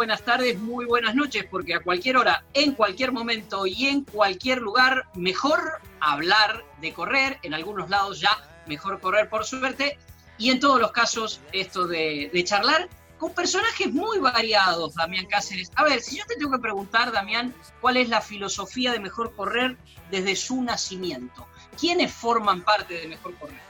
Buenas tardes, muy buenas noches, porque a cualquier hora, en cualquier momento y en cualquier lugar, mejor hablar de correr, en algunos lados ya mejor correr por suerte, y en todos los casos esto de, charlar con personajes muy variados, Damián Cáceres. A ver, si yo te tengo que preguntar, Damián, ¿cuál es la filosofía de mejor correr desde su nacimiento? ¿Quiénes forman parte de mejor correr?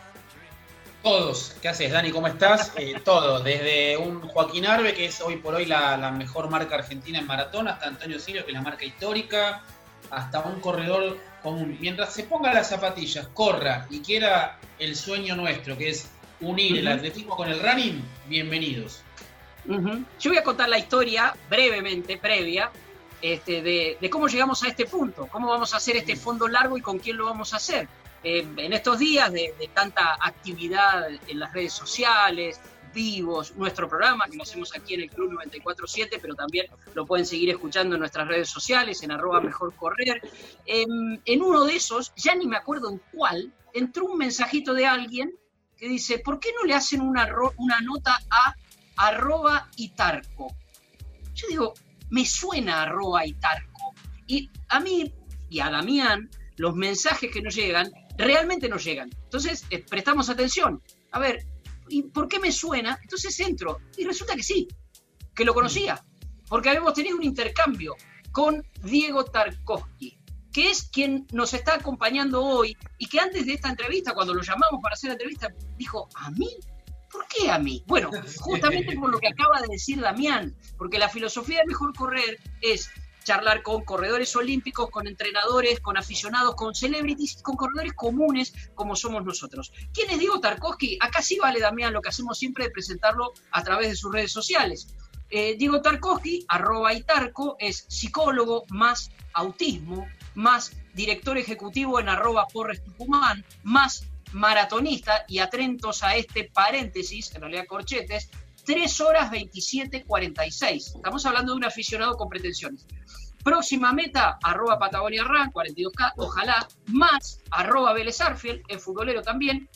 Todos. ¿Qué haces, Dani? ¿Cómo estás? Eh, todo. Desde un Joaquín Arbe, que es hoy por hoy la, mejor marca argentina en maratón, hasta Antonio Silvio, que es la marca histórica, hasta un corredor común. Mientras se ponga las zapatillas, corra y quiera el sueño nuestro, que es unir el atletismo con el running, bienvenidos. Yo voy a contar la historia brevemente, previa, este, de, de, cómo llegamos a este punto, cómo vamos a hacer este fondo largo y con quién lo vamos a hacer. Eh, en estos días de, tanta actividad en las redes sociales, vivos, nuestro programa que lo hacemos aquí en el Club 947, pero también lo pueden seguir escuchando en nuestras redes sociales, en arroba mejor correr. en uno de esos, ya ni me acuerdo en cuál, entró un mensajito de alguien que dice, ¿por qué no le hacen una, una nota a arroba Itarco? Yo digo, me suena arroba Itarco. Y a mí y a Damián, los mensajes que nos llegan realmente nos llegan. Entonces, eh, prestamos atención. A ver, ¿y por qué me suena? Entonces entro y resulta que sí, que lo conocía, porque habíamos tenido un intercambio con Diego Tarkovsky, que es quien nos está acompañando hoy y que antes de esta entrevista, cuando lo llamamos para hacer la entrevista, dijo, ¿a mí? ¿Por qué a mí? Bueno, justamente por lo que acaba de decir Damián, porque la filosofía de mejor correr es charlar con corredores olímpicos, con entrenadores, con aficionados, con celebrities, con corredores comunes como somos nosotros. ¿Quién es Diego Tarkovsky? Acá sí vale, Damián, lo que hacemos siempre de presentarlo a través de sus redes sociales. Eh, Diego Tarkovsky, arroba Itarco, es psicólogo más autismo, más director ejecutivo en arroba Porres Tucumán, más maratonista y atentos a este paréntesis, en realidad corchetes, 3 horas 27, 46. Estamos hablando de un aficionado con pretensiones. Próxima meta, arroba Patagonia Run, 42K, ojalá, más arroba Vélez el futbolero también,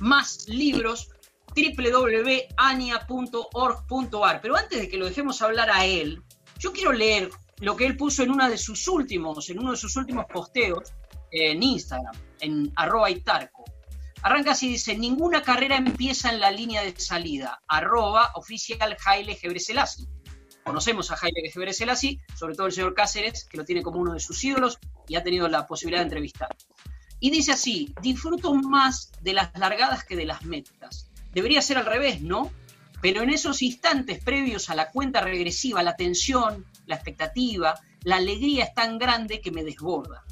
más libros, www.ania.org.ar. Pero antes de que lo dejemos hablar a él, yo quiero leer lo que él puso en una de sus últimos, en uno de sus últimos posteos en Instagram, en arroba Itarco. Arranca así, dice, ninguna carrera empieza en la línea de salida, arroba oficial Haile Gebreselassie. Conocemos a Jaime Gebre Selassie, sobre todo el señor Cáceres, que lo tiene como uno de sus ídolos y ha tenido la posibilidad de entrevistar. Y dice así, disfruto más de las largadas que de las metas. Debería ser al revés, ¿no? Pero en esos instantes previos a la cuenta regresiva, la tensión, la expectativa, la alegría es tan grande que me desborda.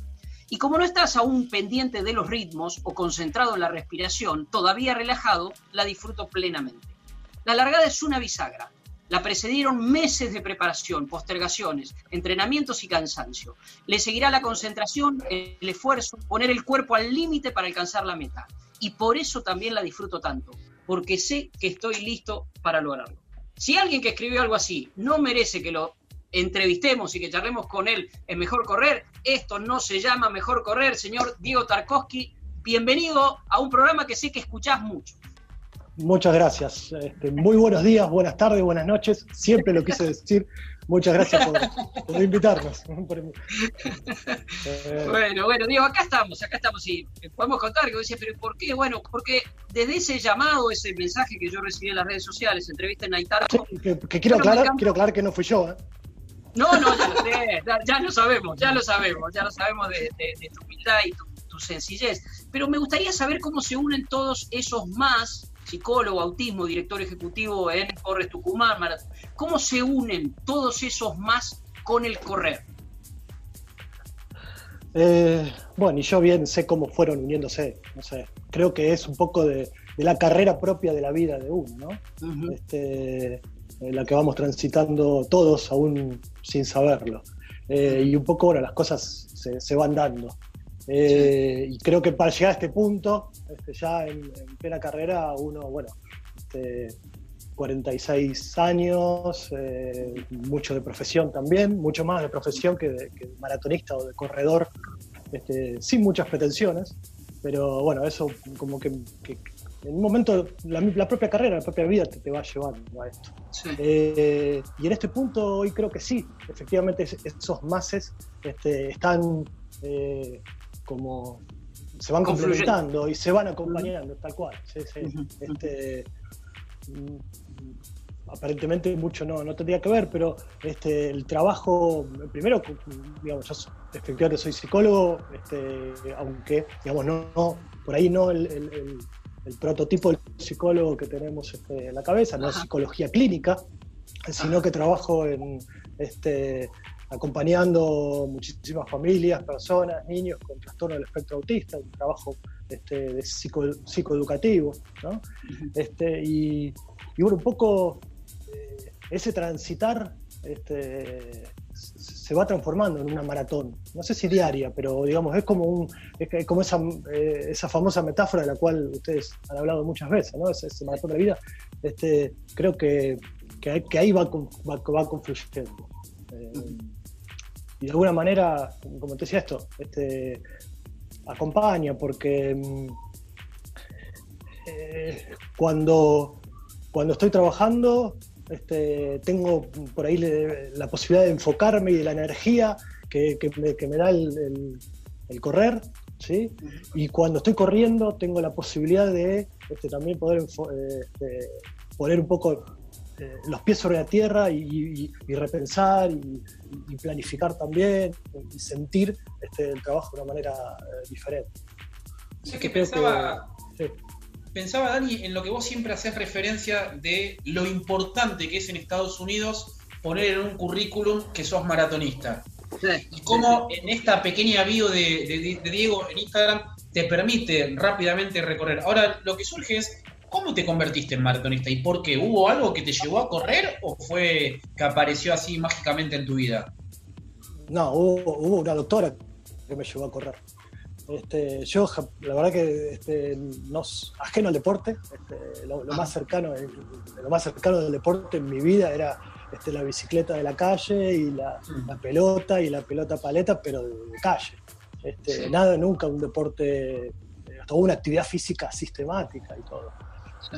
Y como no estás aún pendiente de los ritmos o concentrado en la respiración, todavía relajado, la disfruto plenamente. La largada es una bisagra, la precedieron meses de preparación, postergaciones, entrenamientos y cansancio. Le seguirá la concentración, el esfuerzo, poner el cuerpo al límite para alcanzar la meta. Y por eso también la disfruto tanto, porque sé que estoy listo para lograrlo. Si alguien que escribió algo así no merece que lo entrevistemos y que charlemos con él en Mejor Correr, esto no se llama Mejor Correr, señor Diego Tarkovsky. Bienvenido a un programa que sé que escuchás mucho. Muchas gracias. Este, muy buenos días, buenas tardes, buenas noches. Siempre lo quise decir. Muchas gracias por, invitarnos. bueno, bueno, Diego, acá estamos, acá estamos y podemos contar que pero ¿por qué? Bueno, porque desde ese llamado, ese mensaje que yo recibí en las redes sociales, entrevista en Aitar. que, quiero, aclarar, quiero aclarar que no fui yo. ¿eh? No, no, ya lo sé, ya, lo sabemos, ya lo sabemos, ya lo sabemos de, tu humildad y tu tu sencillez. Pero me gustaría saber cómo se unen todos esos más, psicólogo, autismo, director ejecutivo en Corres Tucumán, ¿cómo se unen todos esos más con el correr? Eh, bueno, y yo bien sé cómo fueron uniéndose, no sé, creo que es un poco de, la carrera propia de la vida de uno, ¿no? este, la que vamos transitando todos aún sin saberlo. Eh, y un poco, bueno, las cosas se, van dando. Eh, y creo que para llegar a este punto, este, ya en, plena carrera, uno, bueno, este, 46 años, eh, mucho de profesión también, mucho más de profesión que de, maratonista o de corredor, este, sin muchas pretensiones, pero bueno, eso como que, en un momento la, propia carrera, la propia vida te, va llevando a esto. Eh, y en este punto hoy creo que sí, efectivamente esos mases este, están eh, como se van complementando y se van acompañando, tal cual. Este, aparentemente mucho no, no tendría que ver, pero este, el trabajo, primero, digamos, yo efectivamente soy psicólogo, este, aunque, digamos, no, por ahí no el, prototipo del psicólogo que tenemos este, en la cabeza, no es psicología clínica, sino que trabajo en, este, acompañando muchísimas familias, personas, niños con trastorno del espectro autista, un trabajo este, de psico, psicoeducativo, ¿no? este, y, y, bueno, un poco eh, ese transitar este, se va transformando en una maratón, no sé si diaria, pero digamos, es como, un, es como esa, eh, esa famosa metáfora de la cual ustedes han hablado muchas veces, ¿no? ese, maratón de vida, este, creo que, que, ahí va, va, va confluyendo. Eh, y de alguna manera, como te decía esto, este, acompaña, porque mm, cuando, cuando estoy trabajando este, tengo por ahí la posibilidad de enfocarme y de la energía que, me, da el, correr, ¿sí? Y cuando estoy corriendo tengo la posibilidad de este, también poder este, poner un poco eh, los pies sobre la tierra y, repensar y, planificar también y sentir este, el trabajo de una manera eh, diferente. que pensaba, pensaba, Dani, en lo que vos siempre haces referencia de lo importante que es en Estados Unidos poner en un currículum que sos maratonista. y cómo en esta pequeña bio de, Diego en Instagram te permite rápidamente recorrer. Ahora, lo que surge es, ¿cómo te convertiste en maratonista y por qué? ¿Hubo algo que te llevó a correr o fue que apareció así mágicamente en tu vida? No, hubo una doctora que me llevó a correr. Este, yo, la verdad que este, ajeno al deporte, este, lo, más cercano, lo más cercano del deporte en mi vida era este, la bicicleta de la calle y la, mm. pelota y la pelota paleta, pero de, calle. Este, Nada, nunca un deporte, toda una actividad física sistemática y todo.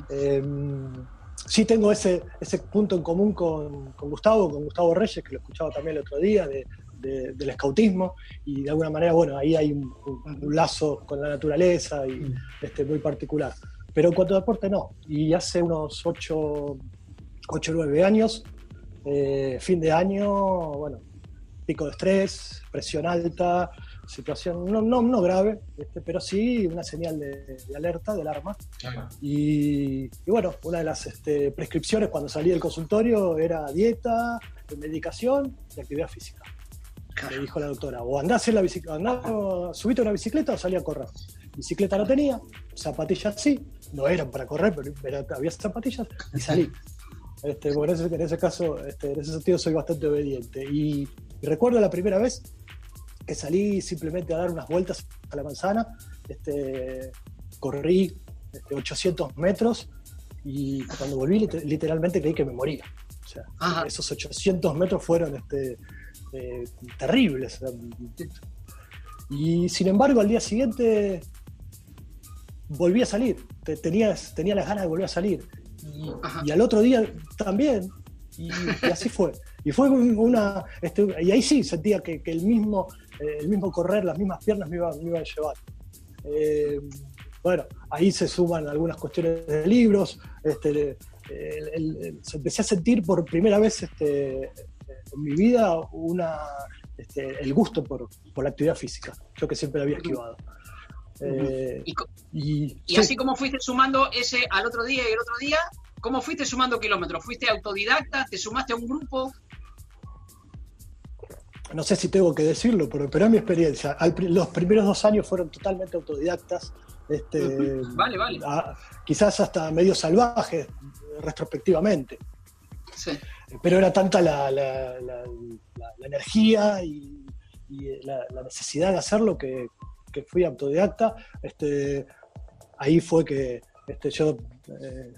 Em, sí tengo ese, ese punto en común con, con, Gustavo, con Gustavo Reyes, que lo escuchaba también el otro día, de, del escautismo y de alguna manera, bueno, ahí hay un, lazo con la naturaleza y mm. este, muy particular. Pero en cuanto a deporte, no. Y hace unos 8 o 9 años, eh, fin de año, bueno, pico de estrés, presión alta, situación no, no, no grave, este, pero sí una señal de, alerta del arma. Y, bueno, una de las este, prescripciones cuando salí del consultorio era dieta, medicación y actividad física me dijo la doctora, o andás en la bicicleta, subite una bicicleta o salí a correr. Bicicleta no tenía, zapatillas sí, no eran para correr, pero, había zapatillas y salí. Este, en, ese, caso, este, en ese sentido soy bastante obediente. Y, recuerdo la primera vez que salí simplemente a dar unas vueltas a la manzana, este, corrí 800 este, metros y cuando volví literalmente creí que me moría. O sea, esos 800 metros fueron este, eh, terribles. Y sin embargo, al día siguiente volví a salir. Tenía, tenía las ganas de volver a salir. Y, al otro día también. Y, así fue. Y fue una. Este, y ahí sí sentía que, el, mismo, eh, el mismo correr, las mismas piernas me iban, a llevar. Eh, bueno, ahí se suman algunas cuestiones de libros. Este, empecé a sentir por primera vez este, en mi vida una, este, el gusto por, la actividad física, yo que siempre la había esquivado. Eh, y, así como fuiste sumando ese al otro día y el otro día, ¿cómo fuiste sumando kilómetros? ¿Fuiste autodidacta? ¿Te sumaste a un grupo? No sé si tengo que decirlo, pero, pero es mi experiencia. los primeros dos años fueron totalmente autodidactas. Este, vale, vale. quizás hasta medio salvajes, retrospectivamente. Sí. Pero era tanta la, energía y, la, necesidad de hacerlo que, fui autodidacta. Este, ahí fue que este, yo eh,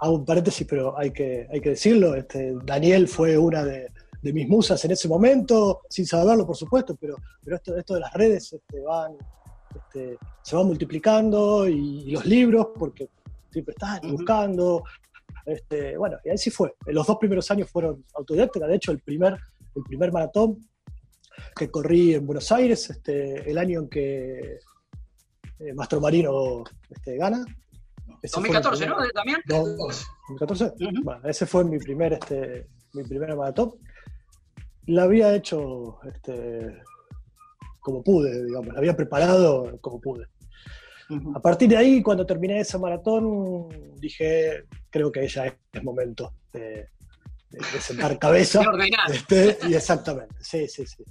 hago un paréntesis, pero hay que, hay que decirlo. Este, Daniel fue una de, mis musas en ese momento, sin saberlo, por supuesto, pero, pero esto, esto de las redes este, van, este, se van multiplicando y, los libros, porque siempre están buscando. Este, bueno, y así fue. Los dos primeros años fueron autodidactas. De hecho, el primer, el primer maratón que corrí en Buenos Aires, este, el año en que eh, Mastro Marino este, gana. 2014, ¿no? ¿También? 2014. Bueno, ese fue mi primer, este, mi primer maratón. La había hecho este, como pude, digamos, la había preparado como pude. A partir de ahí, cuando terminé ese maratón, dije, creo que ya es momento de, sentar cabeza. Este, y exactamente, sí, sí, sí.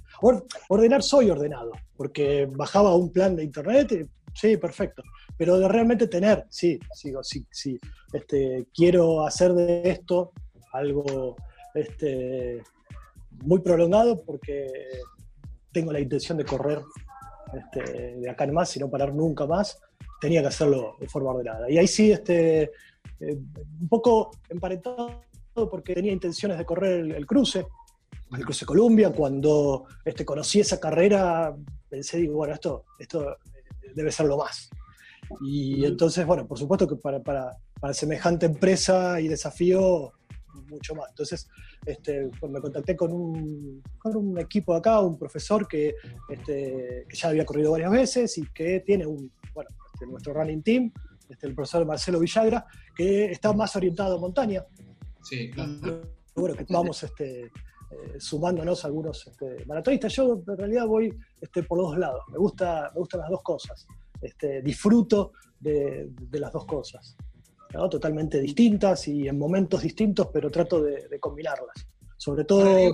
ordenar soy ordenado, porque bajaba un plan de internet, y, sí, perfecto. Pero de realmente tener, sí, sigo, sí, sí. Este, quiero hacer de esto algo este, muy prolongado porque tengo la intención de correr este, de acá en más y no parar nunca más, tenía que hacerlo de forma ordenada. Y ahí sí, este, eh, un poco emparentado porque tenía intenciones de correr el, cruce, el cruce Columbia, cuando este, conocí esa carrera, pensé, digo, bueno, esto, esto debe ser lo más. Y entonces, bueno, por supuesto que para, para, para semejante empresa y desafío, mucho más. Entonces, este, pues me contacté con un, con un equipo de acá, un profesor que, este, ya había corrido varias veces y que tiene un, bueno, este, nuestro running team, este, el profesor Marcelo Villagra, que está más orientado a montaña. Sí, claro. Bueno, que vamos este, eh, sumándonos a algunos este, maratonistas. Yo en realidad voy este, por los dos lados. Me, gusta, me gustan las dos cosas. Este, disfruto de, de las dos cosas totalmente distintas y en momentos distintos, pero trato de, combinarlas. Sobre todo...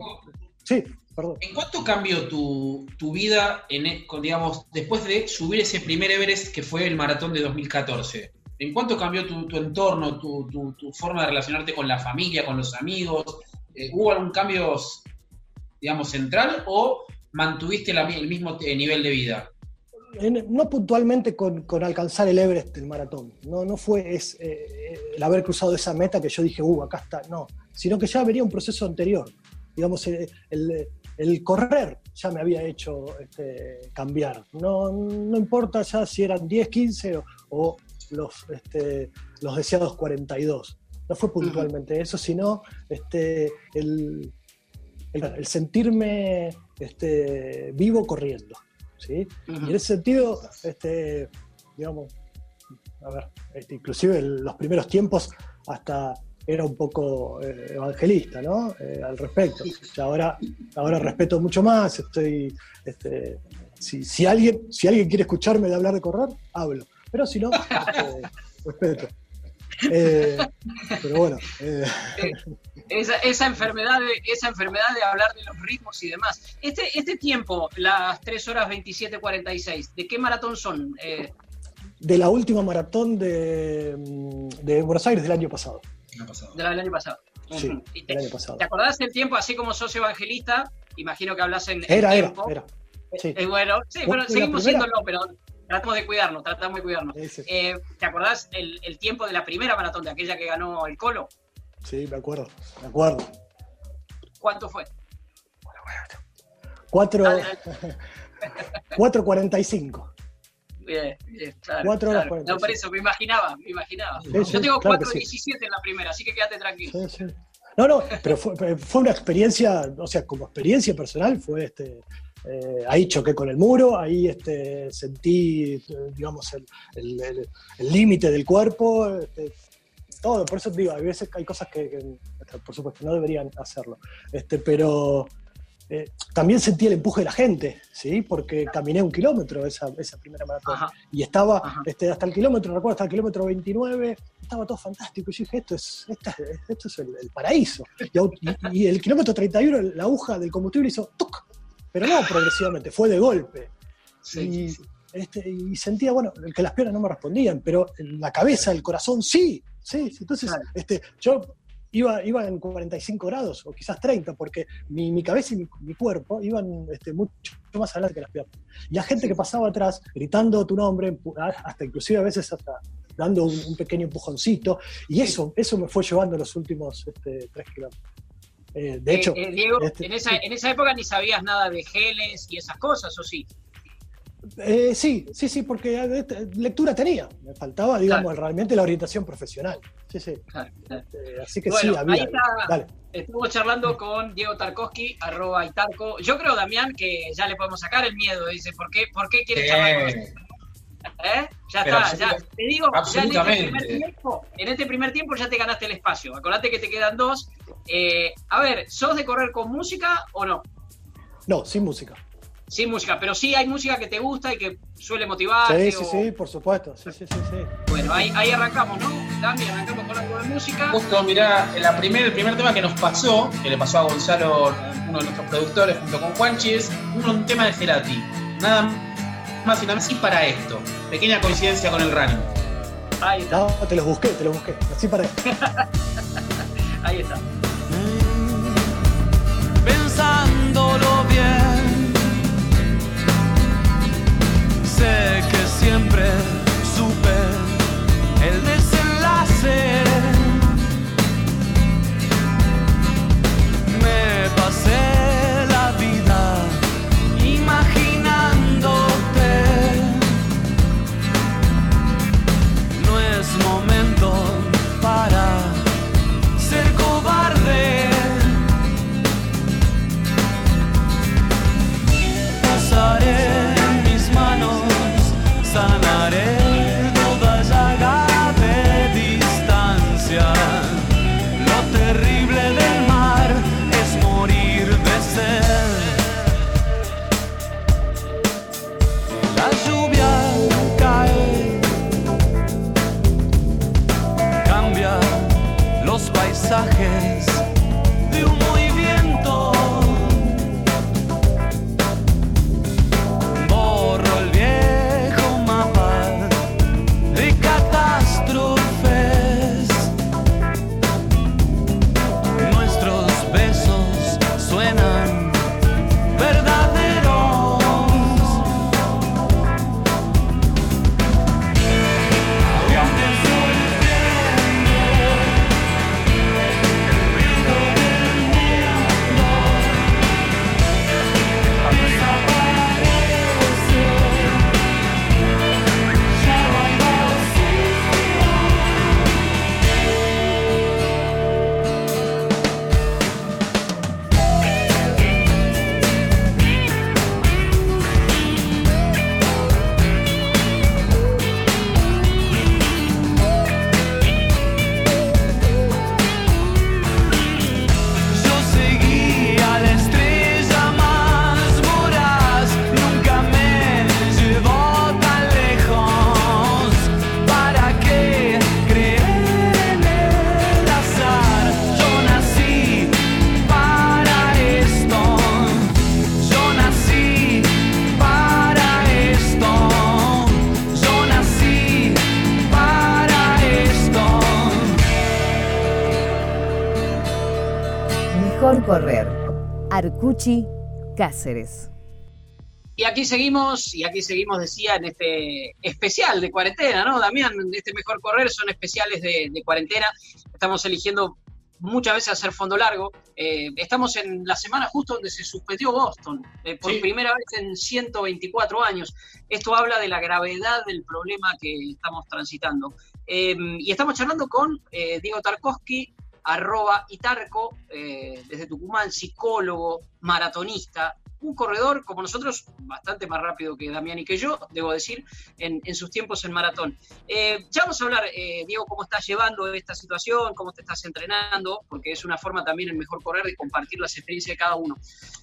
sí, perdón. ¿En cuánto cambió tu, vida, en, e, digamos, después de subir ese primer Everest que fue el maratón de 2014? ¿En cuánto cambió tu, entorno, tu, forma de relacionarte con la familia, con los amigos? Eh, ¿Hubo algún cambio, digamos, central o mantuviste el mismo nivel de vida? no puntualmente con, alcanzar el Everest el maratón, no, no fue es, eh, el haber cruzado esa meta que yo dije, uh, acá está, no, sino que ya venía un proceso anterior. Digamos, eh, el, correr ya me había hecho este, cambiar. No, no, importa ya si eran 10, 15 o, los, este, los deseados 42. No fue puntualmente eso, sino este, el, el sentirme este, vivo corriendo. ¿sí? Y en ese sentido, este, digamos, a ver, este, inclusive en los primeros tiempos hasta era un poco eh, evangelista, ¿no? Eh, al respecto. ahora, ahora respeto mucho más, estoy, este, si, alguien, si alguien quiere escucharme de hablar de correr, hablo. Pero si no, este, respeto. Eh, pero bueno. Eh. Esa, enfermedad de, esa enfermedad de hablar de los ritmos y demás. Este, este tiempo, las 3 horas 27.46, ¿de qué maratón son? Eh, de la última maratón de, de, Buenos Aires del año pasado. Del año pasado. Sí, te, año pasado. ¿Te acordás del tiempo, así como sos evangelista? Imagino que hablas en. Era, era, era. Sí. bueno, sí, bueno, seguimos siéndolo, pero tratamos de cuidarnos, tratamos de cuidarnos. Eh, ¿Te acordás el, tiempo de la primera maratón, de aquella que ganó el Colo? Sí, me acuerdo, me acuerdo. ¿Cuánto fue? Cuatro, 4.45. Bien, bien, claro. 4 horas claro. No, por eso, me imaginaba, me imaginaba. Yo tengo 4.17 en la primera, así que quédate tranquilo. Sí, sí. No, no, pero fue, fue, una experiencia, o sea, como experiencia personal, fue este, eh, ahí choqué con el muro, ahí este, sentí, digamos, el límite del cuerpo, este, todo, por eso digo, hay veces hay cosas que, por supuesto, no deberían hacerlo, este, pero, eh, también sentí el empuje de la gente, ¿sí? Porque caminé un kilómetro esa, esa primera maratón. Y estaba este, hasta el kilómetro, recuerdo, hasta el kilómetro 29, estaba todo fantástico. Y yo dije, esto es, esto es el, paraíso. Y, el kilómetro 31, la aguja del combustible hizo ¡tuc! Pero no progresivamente, fue de golpe. y, Este, y sentía, bueno, que las piernas no me respondían, pero la cabeza, el corazón sí. Sí, entonces este, yo iba, iba en 45 grados o quizás 30, porque mi, mi cabeza y mi, cuerpo iban este, mucho más adelante que las piernas. Y la gente que pasaba atrás gritando tu nombre, hasta inclusive a veces hasta dando un, pequeño empujoncito, y eso, eso me fue llevando los últimos este, tres kilómetros. Eh, de eh, hecho, eh, Diego, este, en, esa, en esa época ni sabías nada de geles y esas cosas, ¿o sí? Eh, sí, sí, sí, porque eh, lectura tenía. Me faltaba, digamos, realmente la orientación profesional. Sí, sí. Este, así que sí, había. Ahí Estuvo charlando con Diego Tarkovsky, arroba Itarco. Yo creo, Damián, que ya le podemos sacar el miedo. Dice, ¿por qué, por qué quiere charlar con ¿Eh? Ya está, ya. Te digo, ya en este, primer tiempo, en este primer tiempo ya te ganaste el espacio. Acordate que te quedan dos. Eh, a ver, ¿sos de correr con música o no? No, sin música sin música, pero sí hay música que te gusta y que suele motivar. Sí, sí, sí, por supuesto. Sí, sí, sí, sí. Bueno, ahí, ahí arrancamos, ¿no? Dami, arrancamos con algo de música. Justo, mirá, la primer, el primer tema que nos pasó, que le pasó a Gonzalo, uno de nuestros productores, junto con Juanchi, es un, tema de Cerati. Nada más y nada más y para esto. Pequeña coincidencia con el running. Ahí está. No, te los busqué, te los busqué. Así para esto. ahí está. Pensándolo bien sé que siempre supe el desenlace. Me pasé Cáceres. Y aquí seguimos, y aquí seguimos, decía, en este especial de cuarentena, ¿no, Damián? Este Mejor Correr son especiales de, cuarentena. Estamos eligiendo muchas veces hacer fondo largo. Eh, estamos en la semana justo donde se suspendió Boston, eh, por primera vez en 124 años. Esto habla de la gravedad del problema que estamos transitando. Eh, y estamos charlando con Diego Tarkovsky, arroba Itarco, eh, desde Tucumán, psicólogo, maratonista, un corredor como nosotros, bastante más rápido que Damián y que yo, debo decir, en, sus tiempos en maratón. Eh, ya vamos a hablar, eh, Diego, cómo estás llevando esta situación, cómo te estás entrenando, porque es una forma también en mejor correr de compartir las experiencias de cada uno.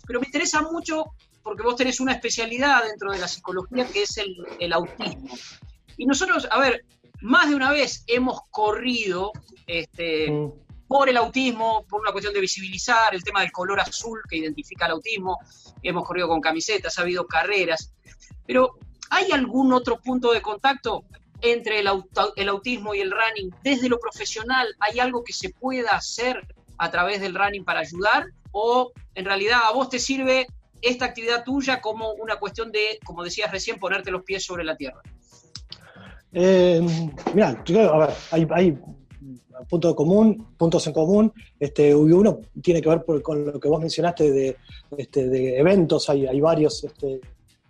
Pero me interesa mucho porque vos tenés una especialidad dentro de la psicología que es el, el autismo. Y nosotros, a ver, más de una vez hemos corrido este. Por el autismo, por una cuestión de visibilizar el tema del color azul que identifica el autismo. Hemos corrido con camisetas, ha habido carreras. Pero, ¿hay algún otro punto de contacto entre el, el autismo y el running? Desde lo profesional, ¿hay algo que se pueda hacer a través del running para ayudar? ¿O en realidad a vos te sirve esta actividad tuya como una cuestión de, como decías recién, ponerte los pies sobre la tierra? Eh, mira, a ver, hay, puntos común, puntos en común. Este, uno tiene que ver con lo que vos mencionaste de, este, eventos, hay, hay varios este,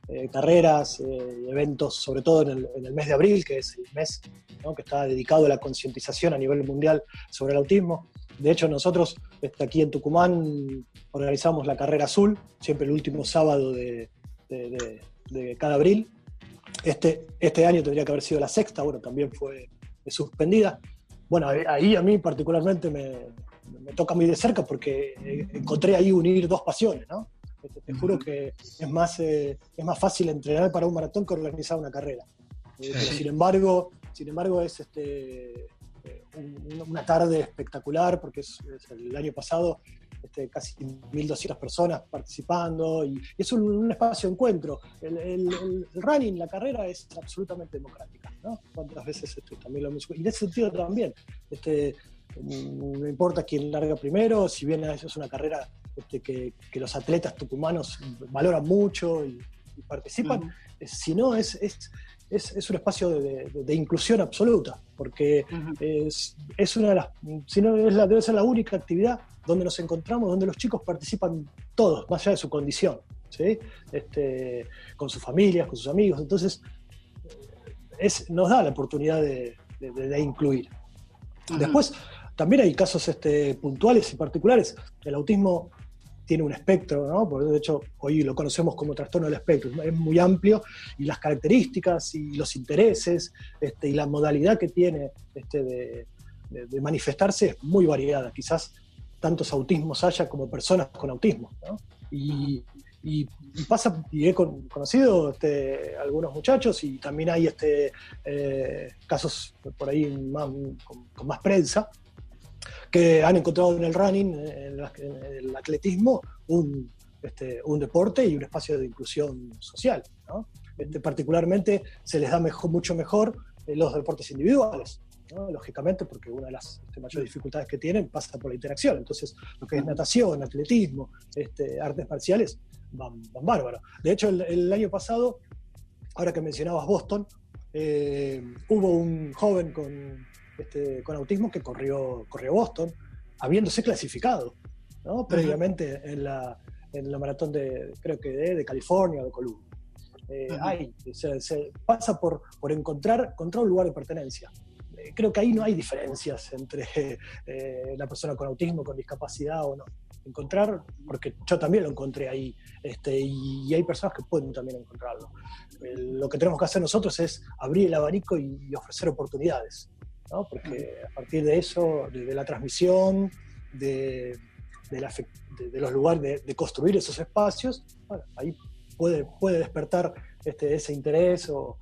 eh, carreras, eh, eventos, sobre todo en el, mes de abril, que es el mes que está dedicado a la concientización a nivel mundial sobre el autismo. De hecho, nosotros este, aquí en Tucumán organizamos la carrera azul, siempre el último sábado de cada abril, este, este año tendría que haber sido la sexta, bueno, también fue suspendida. Bueno, ahí a mí particularmente me, toca muy de cerca porque eh, encontré ahí unir dos pasiones, ¿no? Te, juro que es más, eh, es más fácil entrenar para un maratón que organizar una carrera. Eh, sin embargo, sin embargo es este, una tarde espectacular porque es el año pasado este, casi 1.200 personas participando y, es un, espacio de encuentro. El, running, la carrera es absolutamente democrática, ¿no? Cuántas veces esto también lo Y en ese sentido también, este, no importa quién larga primero, si bien es una carrera este, que, los atletas tucumanos valoran mucho y, participan, si no es, es es, un espacio de, inclusión absoluta, porque es, es, una de las, si no es la, debe ser la única actividad donde nos encontramos, donde los chicos participan todos, más allá de su condición, ¿sí? este, con sus familias, con sus amigos. Entonces, es, nos da la oportunidad de, incluir. Después, también hay casos este, puntuales y particulares. El autismo tiene un espectro, ¿no? Porque de hecho hoy lo conocemos como trastorno del espectro, es muy amplio y las características y los intereses este, y la modalidad que tiene este, de, manifestarse es muy variada. Quizás tantos autismos haya como personas con autismo, ¿no? Y, pasa, y he conocido este, algunos muchachos y también hay este, eh, casos por ahí con más prensa, que han encontrado en el running, en, el atletismo, un, este, un, deporte y un espacio de inclusión social. Este, particularmente se les da mejor, mucho mejor eh, los deportes individuales. lógicamente, porque una de las este, mayores dificultades que tienen pasa por la interacción. Entonces, lo que es natación, atletismo, este, artes marciales, van, van bárbaro. De hecho, el, año pasado, ahora que mencionabas Boston, eh, hubo un joven con este, con autismo que corrió, corrió Boston, habiéndose clasificado previamente en la, en la maratón de, creo que de, California o de Columbia. Eh, hay, se, pasa por, por encontrar, encontrar un lugar de pertenencia. Eh, creo que ahí no hay diferencias entre eh, la persona con autismo, con discapacidad o no. Encontrar, porque yo también lo encontré ahí, este, y, hay personas que pueden también encontrarlo. lo que tenemos que hacer nosotros es abrir el abanico y ofrecer oportunidades porque a partir de eso, de, la transmisión, de, los lugares, de, construir esos espacios, ahí puede, despertar este, ese interés o,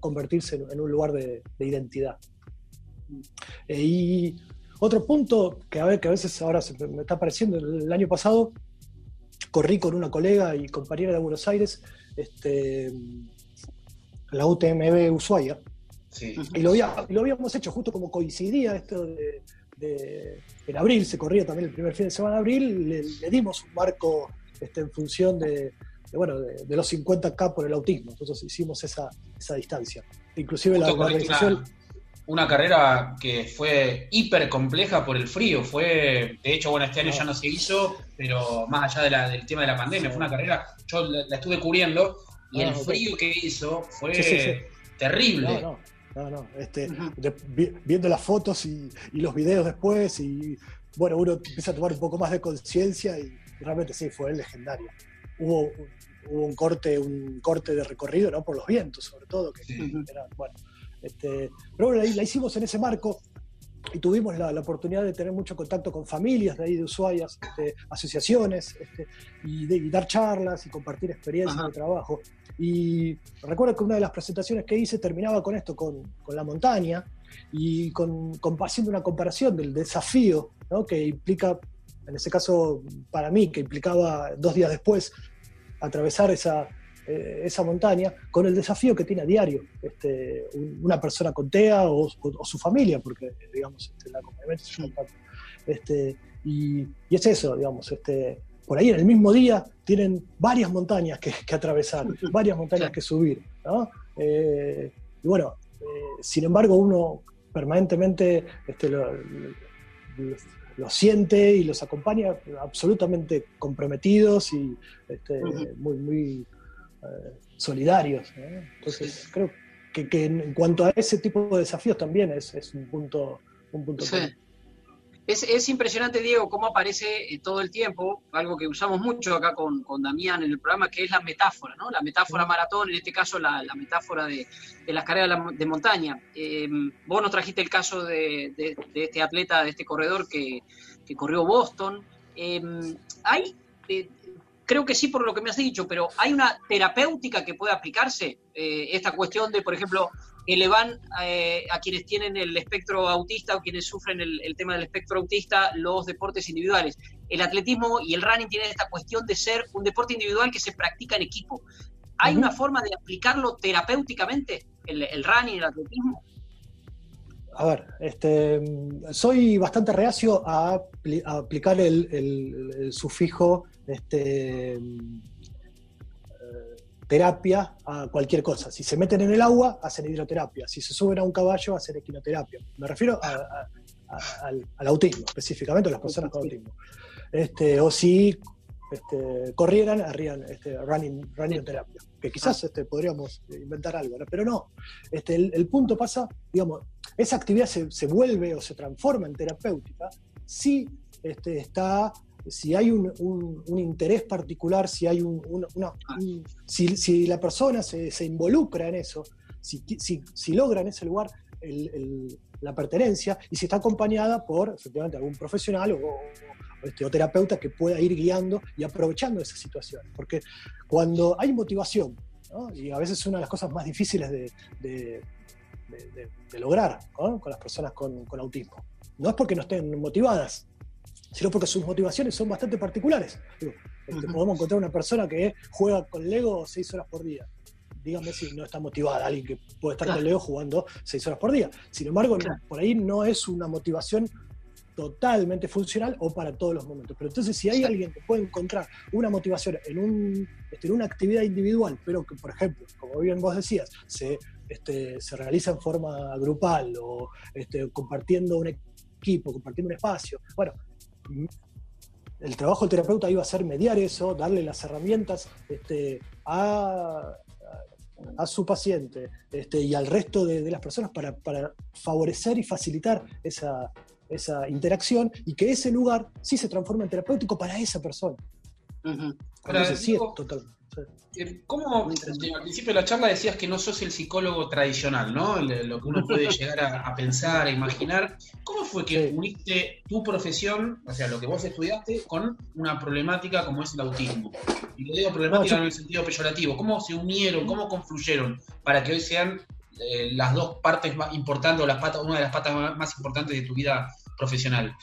convertirse en, un lugar de, identidad. Eh, y otro punto que a, que a veces ahora se me está apareciendo, el año pasado corrí con una colega y compañera de Buenos Aires, este, la UTMB Ushuaia, y, lo habíamos hecho justo como coincidía esto de, en abril, se corría también el primer fin de semana de abril, le, dimos un marco este, en función de, bueno, de, los 50K por el autismo, entonces hicimos esa, esa distancia. Inclusive la, organización... Una, carrera que fue hiper compleja por el frío, fue, de hecho, bueno, este año ya no se hizo, pero más allá del tema de la pandemia, fue una carrera, yo la, estuve cubriendo, y el frío que hizo fue terrible. No, no, este, viendo las fotos y, los videos después, y bueno, uno empieza a tomar un poco más de conciencia y realmente sí, fue legendario. hubo, un corte, un corte de recorrido, ¿no? Por los vientos, sobre todo, que bueno. Este, pero bueno, la, hicimos en ese marco y tuvimos la, oportunidad de tener mucho contacto con familias de ahí de Ushuaia, este, asociaciones, este, y, de, dar charlas y compartir experiencias de trabajo. Y recuerdo que una de las presentaciones que hice terminaba con esto, con, con la montaña, y con, haciendo una comparación del desafío ¿no? que implica, en ese caso para mí, que implicaba dos días después atravesar esa, eh, esa montaña, con el desafío que tiene a diario este, una persona con TEA o, su familia, porque digamos, este, la este, y, y, es eso, digamos, este, por ahí en el mismo día tienen varias montañas que, atravesar, varias montañas que subir. ¿no? Eh, y bueno, eh, sin embargo, uno permanentemente este, lo, siente y los acompaña absolutamente comprometidos y este, muy, muy eh, solidarios. Entonces, creo que, en cuanto a ese tipo de desafíos también es, un punto, un punto es, impresionante, Diego, cómo aparece eh, todo el tiempo, algo que usamos mucho acá con, Damián en el programa, que es la metáfora, ¿no? La metáfora maratón, en este caso la, metáfora de, las carreras de montaña. Em, vos nos trajiste el caso de, este atleta, de este corredor que, corrió Boston. Em, ¿Hay, eh, creo que sí por lo que me has dicho, pero ¿hay una terapéutica que puede aplicarse? Eh, esta cuestión de, por ejemplo, elevan eh, a quienes tienen el espectro autista o quienes sufren el, tema del espectro autista los deportes individuales. El atletismo y el running tienen esta cuestión de ser un deporte individual que se practica en equipo. ¿Hay una forma de aplicarlo terapéuticamente, el, el running, el atletismo? A ver, este, soy bastante reacio a, aplicar el, sufijo este, terapia a cualquier cosa. Si se meten en el agua, hacen hidroterapia. Si se suben a un caballo, hacen equinoterapia. Me refiero al, autismo, específicamente a las personas con autismo. Este, o si este, corrieran, harían este, running, running terapia. Que quizás este, podríamos inventar algo, pero no. Este, el, punto pasa, digamos, esa actividad se, se, vuelve o se transforma en terapéutica si este, está si hay un, interés particular, si hay un, una, si, la persona se, involucra en eso, si, si, logra en ese lugar la pertenencia y si está acompañada por efectivamente algún profesional o, este, terapeuta que pueda ir guiando y aprovechando esa situación. Porque cuando hay motivación, y a veces es una de las cosas más difíciles de, lograr con las personas con, con autismo, no es porque no estén motivadas, sino porque sus motivaciones son bastante particulares. Este, podemos encontrar una persona que juega con Lego seis horas por día. Dígame si no está motivada, alguien que puede estar con Lego jugando seis horas por día. Sin embargo, por ahí no es una motivación totalmente funcional o para todos los momentos. Pero entonces, si hay alguien que puede encontrar una motivación en, un, este, en una actividad individual, pero que, por ejemplo, como bien vos decías, se, este, se realiza en forma grupal o este, compartiendo un equipo, compartiendo un espacio, bueno, el trabajo del terapeuta iba a ser mediar eso, darle las herramientas este, a, su paciente este, y al resto de, las personas para, favorecer y facilitar esa, interacción y que ese lugar sí se transforme en terapéutico para esa persona. sí, totalmente. ¿Cómo al principio de la charla decías que no sos el psicólogo tradicional, ¿no? Lo que uno puede llegar a, pensar, a imaginar. ¿Cómo fue que uniste tu profesión, o sea, lo que vos estudiaste, con una problemática como es el autismo? Y lo digo problemática en el sentido peyorativo. ¿Cómo se unieron, cómo confluyeron para que hoy sean eh, las dos partes más importantes o las patas, una de las patas más importantes de tu vida profesional?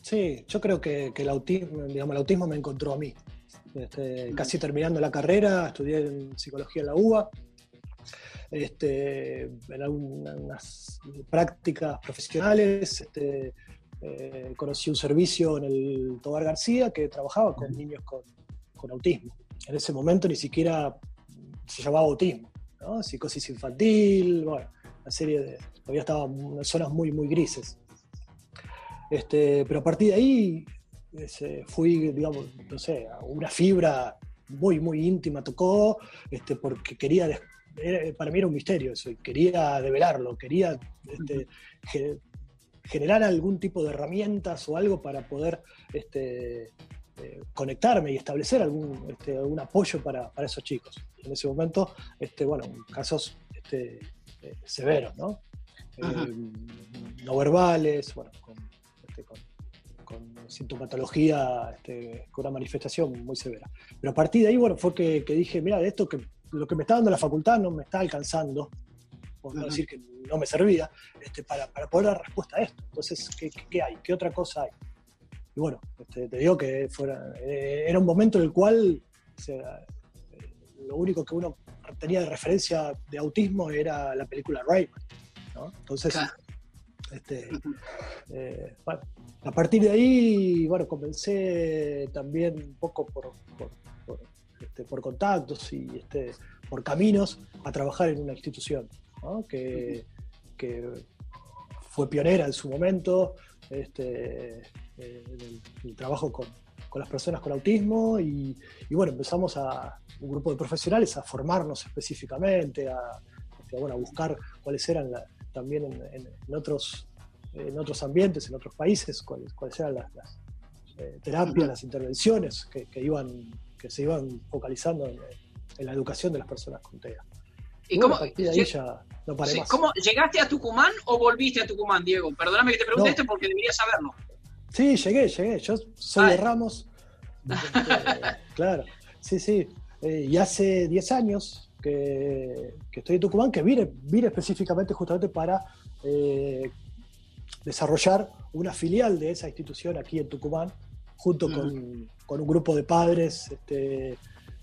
Sí, yo creo que, que el autismo, digamos, el autismo me encontró a mí. Este, casi terminando la carrera, estudié en psicología en la UBA, este, en algunas prácticas profesionales, este, eh, conocí un servicio en el Tobar García que trabajaba con niños con, autismo. En ese momento ni siquiera se llamaba autismo, psicosis infantil, bueno, una serie de... Todavía estaba en zonas muy, muy grises. Este, pero a partir de ahí fui, digamos, no sé, una fibra muy, muy íntima tocó, este, porque quería, para mí era un misterio eso, y quería develarlo, quería este, generar algún tipo de herramientas o algo para poder este, eh, conectarme y establecer algún, este, algún apoyo para, para, esos chicos. En ese momento, este, bueno, casos este, eh, severos, ¿no? no verbales, bueno, con, este, con, con sintomatología, este, con una manifestación muy severa. Pero a partir de ahí, bueno, fue que, que dije, mira, de esto que lo que me está dando la facultad no me está alcanzando, por no decir que no me servía, este, para, para, poder dar respuesta a esto. Entonces, ¿qué, ¿qué, hay? ¿Qué otra cosa hay? Y bueno, este, te digo que fuera, eh, era un momento en el cual o sea, eh, lo único que uno tenía de referencia de autismo era la película Rayman. ¿no? Entonces, claro. Este, eh, bueno, a partir de ahí, bueno, comencé también un poco por, por, por, este, por contactos y este, por caminos a trabajar en una institución ¿no? que, que, fue pionera en su momento este, eh, el, el, trabajo con, con, las personas con autismo y, y, bueno, empezamos a un grupo de profesionales a formarnos específicamente, a, a, bueno, a buscar cuáles eran la, también en, en, en, otros, en otros ambientes, en otros países, cuáles, cuáles eran las, las eh, terapias, las intervenciones que, que, iban, que se iban focalizando en, en, la educación de las personas con TEA. ¿Y bueno, cómo, de ahí ya no paré sí, más. ¿Cómo, ¿Llegaste a Tucumán o volviste a Tucumán, Diego? Perdóname que te pregunte no. esto porque deberías saberlo. Sí, llegué, llegué. Yo soy Ay. de Ramos. claro, sí, sí. Eh, y hace 10 años que, que, estoy en Tucumán, que vine, vine específicamente justamente para eh, desarrollar una filial de esa institución aquí en Tucumán, junto con, con, un grupo de padres este,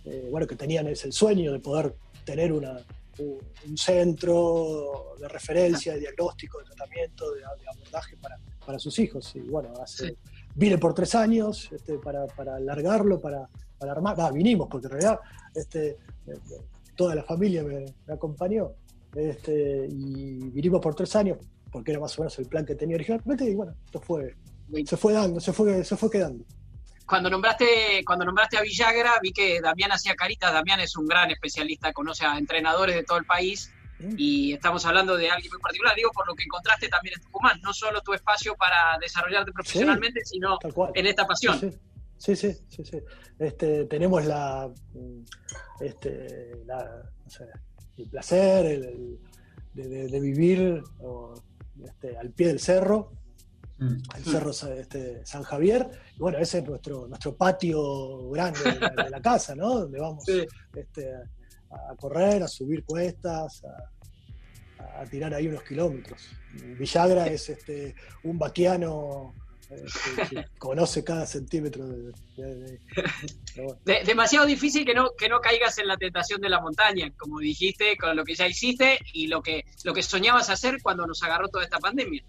eh, bueno, que tenían ese sueño de poder tener una, un, un centro de referencia, de diagnóstico, de tratamiento, de, de abordaje para, para, sus hijos. Y bueno, hace, sí. vine por tres años este, para, para alargarlo, para, para armar. Ah, vinimos, porque en realidad este, toda la familia me, me acompañó. Este, y vinimos por tres años, porque era más o menos el plan que tenía originalmente, y bueno, esto fue, se fue dando, se fue, se fue quedando. Cuando nombraste, cuando nombraste a Villagra, vi que Damián hacía caritas. Damián es un gran especialista, conoce a entrenadores de todo el país mm. y estamos hablando de alguien muy particular. Digo, por lo que encontraste también en Tucumán, no solo tu espacio para desarrollarte profesionalmente, sí, sino en esta pasión. Sí, sí, sí. sí, sí este, tenemos la, este, la no sé, el placer el, el, de, de, de, vivir o, este, al pie del cerro, mm. el cerro este, San Javier. Y bueno, ese es nuestro, nuestro patio grande de la, de la casa, ¿no? Donde vamos sí. este, a, a, correr, a subir cuestas, a, a, tirar ahí unos kilómetros. Villagra es este, un vaquiano que, conoce cada centímetro de, de, de, de, demasiado difícil que no que no caigas en la tentación de la montaña como dijiste con lo que ya hiciste y lo que lo que soñabas hacer cuando nos agarró toda esta pandemia.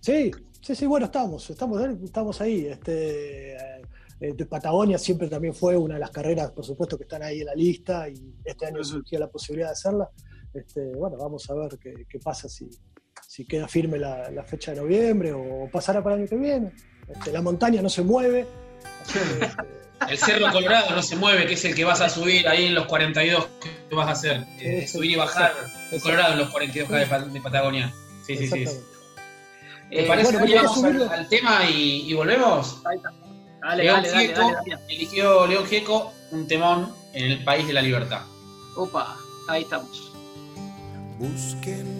Sí sí sí bueno estamos estamos estamos ahí este eh, de Patagonia siempre también fue una de las carreras por supuesto que están ahí en la lista y este año surgió la posibilidad de hacerla. Este, bueno vamos a ver qué, qué pasa si si queda firme la, la, fecha de noviembre o pasará para el año que viene. Este, la montaña no se mueve. el Cerro Colorado no se mueve, que es el que vas a subir ahí en los 42 que vas a hacer. Eh, subir y bajar el Colorado en los 42 sí. de, Patagonia. Sí, sí, sí. ¿Te eh, parece bueno, que vamos al, al, tema y, y volvemos? Dale, León dale, Gieco, dale, dale, eligió León Gieco un temón en el país de la libertad. Opa, ahí estamos. Donde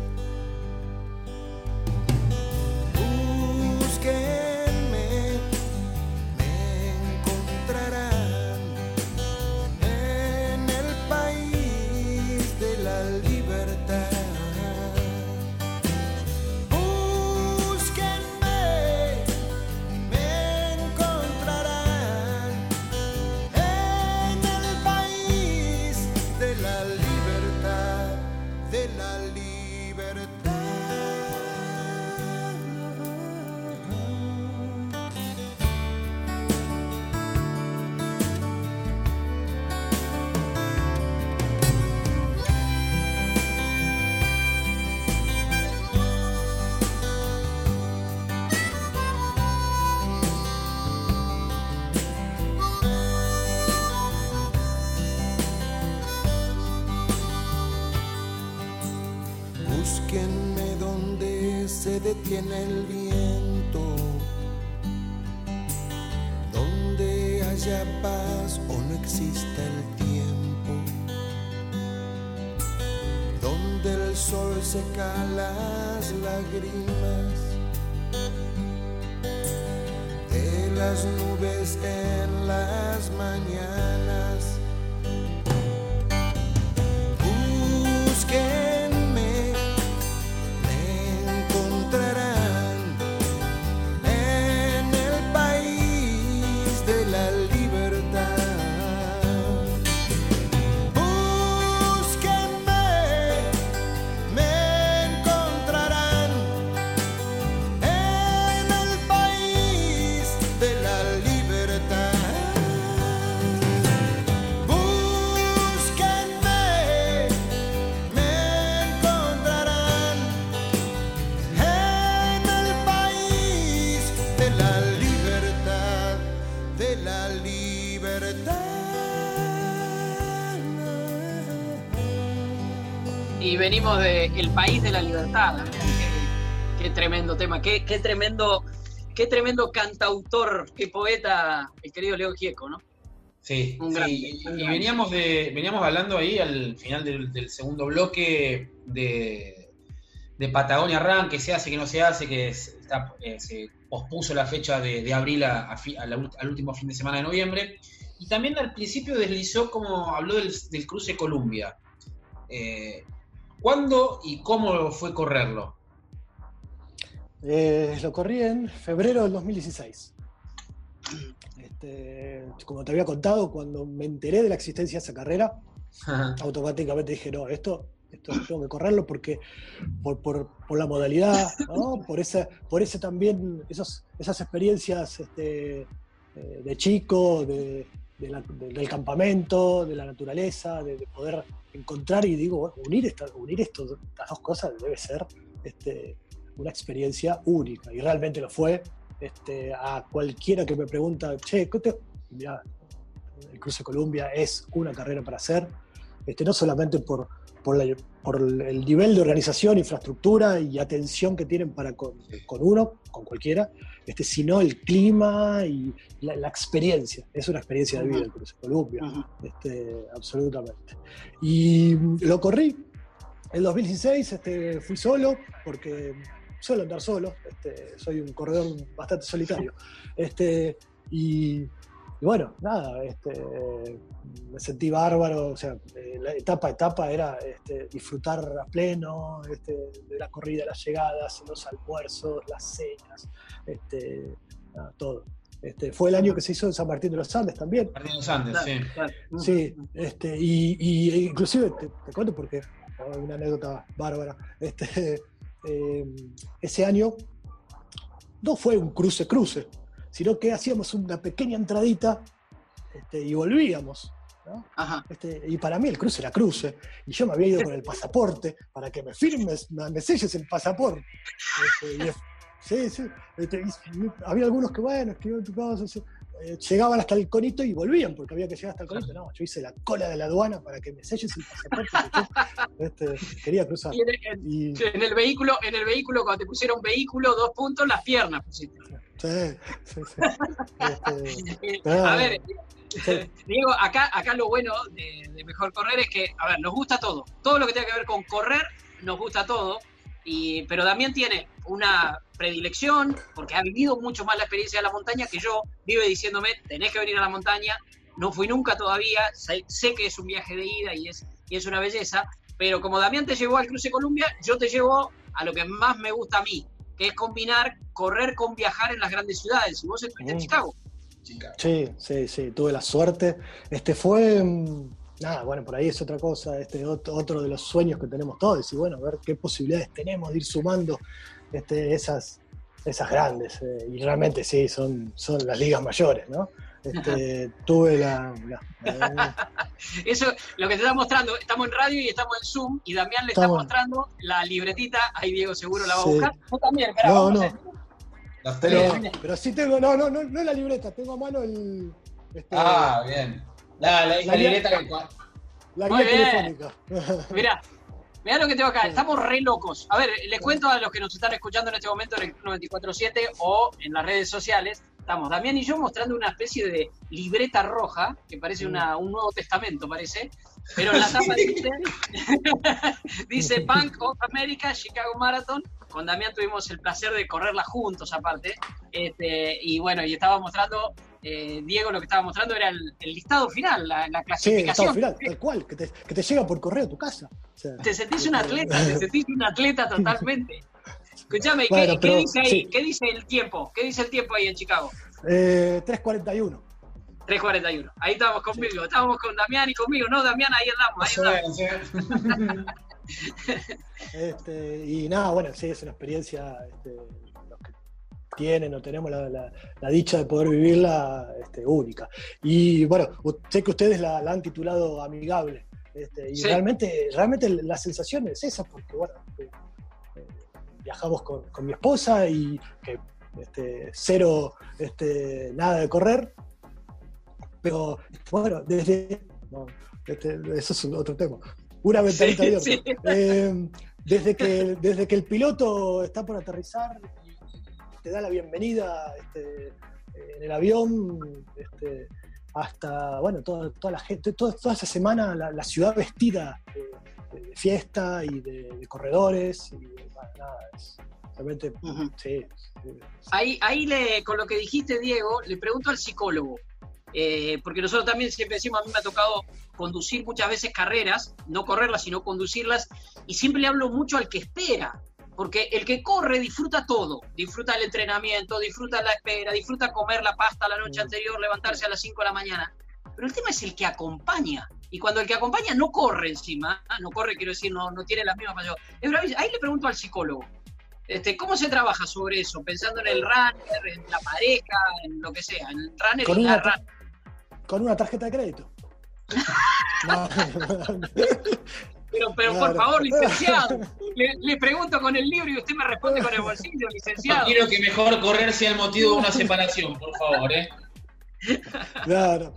Detiene el viento, donde haya paz o no exista el tiempo, donde el sol seca las lágrimas de las nubes en las mañanas. Venimos de El País de la Libertad. Qué, qué tremendo tema, qué, qué tremendo, qué tremendo cantautor, qué poeta, el querido Leo Gieco, ¿no? Sí, Un sí, grande, y, veníamos, de, veníamos hablando ahí al final del, del segundo bloque de, de Patagonia Run, que se hace, que no se hace, que está, eh, se pospuso la fecha de, de abril a- a fi- a la ult- al último fin de semana de noviembre. Y también al principio deslizó como habló del, del cruce Columbia. Eh, ¿Cuándo y cómo fue correrlo? Eh, lo corrí en febrero del 2016. Este, como te había contado, cuando me enteré de la existencia de esa carrera, automáticamente dije, no, esto, esto tengo que correrlo porque por, por- por la modalidad, ¿no? por, esa, por ese también, esos, esas experiencias este, eh, de chico, de, de la- de- del campamento, de la naturaleza, de poder encontrar y digo, bueno, unir, esta- unir esto- estas dos cosas debe ser este, una experiencia única, y realmente lo fue. Este, a cualquiera que me pregunta, che, ¿qué te-?" Mirá, el Cruce Columbia es una carrera para hacer, este, no solamente por, por, la- por el nivel de organización, infraestructura y atención que tienen para con, con uno, con cualquiera, este, sino el clima y la, la experiencia. Es una experiencia de vida el Cruce Columbia, Ujú. este, absolutamente. Y lo corrí en 2016, este, fui solo, porque suelo andar solo, este, soy un corredor bastante solitario. Este, y, y bueno, nada, este, me sentí bárbaro, o sea, eh, la etapa a etapa era este, disfrutar a pleno este, de la corrida, las llegadas, los almuerzos, las cenas, este, nada, todo. Este, fue el año que se hizo en San Martín de los Andes también. Martín los Andes, sí. Sí, este, y, y inclusive te, te cuento porque hay una anécdota bárbara. Este, eh, ese año no fue un cruce cruce, sino que hacíamos una pequeña entradita este, y volvíamos. ¿no? Ajá. Este, y para mí el cruce era cruce, y yo me había ido con el pasaporte para que me firmes, me, selles el pasaporte. Este, y sí, sí. había algunos que, bueno, escribían tu cosa, eh, llegaban hasta el conito y volvían, porque había que llegar hasta el conito. No, yo hice la cola de la aduana para que me selles el pasaporte. yo, este, quería cruzar. Y en, en- Y, en el vehículo, en el vehículo, cuando te pusieron vehículo, dos puntos, las piernas pusiste. sí, sí, sí. Este, Eh, Ah, a ver. Diego, acá, acá lo bueno de, de Mejor Correr es que, a ver, nos gusta todo. Todo lo que tenga que ver con correr, nos gusta todo. Y, pero Damián tiene una predilección, porque ha vivido mucho más la experiencia de la montaña que yo. Vive diciéndome, tenés que venir a la montaña. No fui nunca todavía. Sé, sé que es un viaje de ida y es, y es una belleza. Pero como Damián te llevó al Cruce Columbia, yo te llevo a lo que más me gusta a mí, que es combinar correr con viajar en las grandes ciudades. Y vos estuviste en Mm. Chicago. Chica. Sí, sí, sí, tuve la suerte. Este fue, mm, nada, bueno, por ahí es otra cosa, este ot- otro de los sueños que tenemos todos, y bueno, ver qué posibilidades tenemos de ir sumando este, esas, esas grandes. eh, y realmente sí, son, son las ligas mayores, ¿no? Este, tuve la... la- Eso, lo que te está mostrando, estamos en radio y estamos en Zoom, y Damián le está mostrando la libretita, ahí Diego seguro la va a buscar. Yo también, espera, No, vamos no. a- Las pero, pero sí tengo, no, no, no, no es la libreta, tengo a mano el... este, Ah, bien. La, la, la La- libreta que la Muy guía bien. telefónica. Mirá, Mirá lo que tengo acá, estamos re locos. A ver, les cuento a los que nos están escuchando en este momento en el 94.7 o en las redes sociales. Estamos Damián y yo mostrando una especie de libreta roja, que parece una, un Nuevo Testamento, parece. Pero en la tapa dice, dice Bank of America Chicago Marathon. Con Damián tuvimos el placer de correrla juntos, aparte. Este, y bueno, y estaba mostrando eh, Diego lo que estaba mostrando era el, el listado final, la, la Sí, el clasificación. estado final, tal cual, que te, que te llega por correo a tu casa. O sea, Te sentís un atleta, te sentís un atleta totalmente. Escuchame, ¿qué, Bueno, qué pero, dice ahí? sí. ¿Qué dice el tiempo? ¿Qué dice el tiempo ahí en Chicago? eh, 3.41. 3.41. Ahí estábamos conmigo, estábamos con Damián y conmigo, ¿no? Damián, ahí andamos, ahí andamos. es, Este, y nada, bueno, sí, es una experiencia, este, tienen o tenemos la, la- la dicha de poder vivirla este, única. Y bueno, sé que ustedes la, la han titulado amigable. este, y Sí. realmente, realmente la sensación es esa, porque bueno, eh, eh, viajamos con, con mi esposa y que este, cero, este, nada de correr. Pero bueno, desde. no, este, eso es otro tema. Una ventanita Sí, abierta. sí. Eh, desde, que, desde que el piloto está por aterrizar te da la bienvenida este, en el avión, este, hasta, bueno, toda, toda la gente, toda, toda esa semana la, la ciudad vestida de, de fiesta y de, de corredores, y nada, es realmente, Ujú. sí, sí, Ahí, ahí le, con lo que dijiste, Diego, le pregunto al psicólogo, eh, porque nosotros también siempre decimos, a mí me ha tocado conducir muchas veces carreras, no correrlas, sino conducirlas, y siempre le hablo mucho al que espera, porque el que corre disfruta todo, disfruta el entrenamiento, disfruta la espera, disfruta comer la pasta la noche Mm. anterior, levantarse a las 5 de la mañana, pero el tema es el que acompaña. Y cuando el que acompaña no corre encima, ¿ah? no corre, quiero decir, no, no tiene las mismas pasiones. Ahí le pregunto al psicólogo, este, ¿Cómo se trabaja sobre eso? Pensando en el runner, en la pareja, en lo que sea, en el runner Con y la una ta- runner. con una tarjeta de crédito. No, Pero, pero por favor, licenciado, le, le pregunto con el libro y usted me responde con el bolsillo, No licenciado. quiero que mejor correr sea el motivo de una separación, por favor, ¿eh? Claro.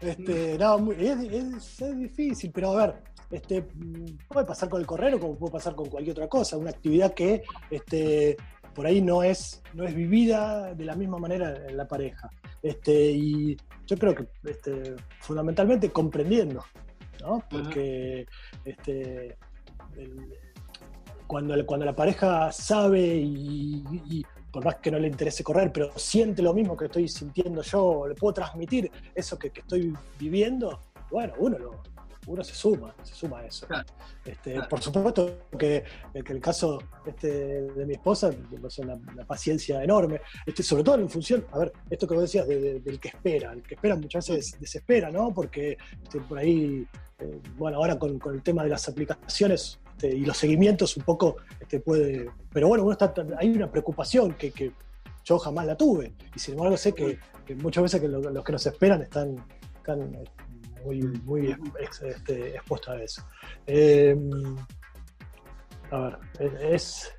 Este, no, es, es- es difícil, pero a ver, este, puede pasar con el correo como puede pasar con cualquier otra cosa, una actividad que este, por ahí no es, no es vivida de la misma manera en la pareja. Este, y yo creo que este, fundamentalmente comprendiendo, ¿no? Porque este, el- cuando, cuando la pareja sabe y, y por más que no le interese correr, pero siente lo mismo que estoy sintiendo yo, le puedo transmitir eso que, que estoy viviendo, bueno, uno lo, uno se suma, se suma a eso. Claro. Este, Claro. Por supuesto que, que el caso este, de mi esposa, es una, una paciencia enorme, este, sobre todo en función, a ver, esto que vos decías de- de- del que espera, el que espera muchas veces desespera, ¿no? Porque este, por ahí, bueno, ahora con, el tema de las aplicaciones este, y los seguimientos un poco este, puede, pero bueno, uno hay una preocupación que, yo jamás la tuve, y sin embargo sé que, muchas veces que lo- los que nos esperan están, eh, muy, muy este, expuestos a eso. Eh, a ver, es,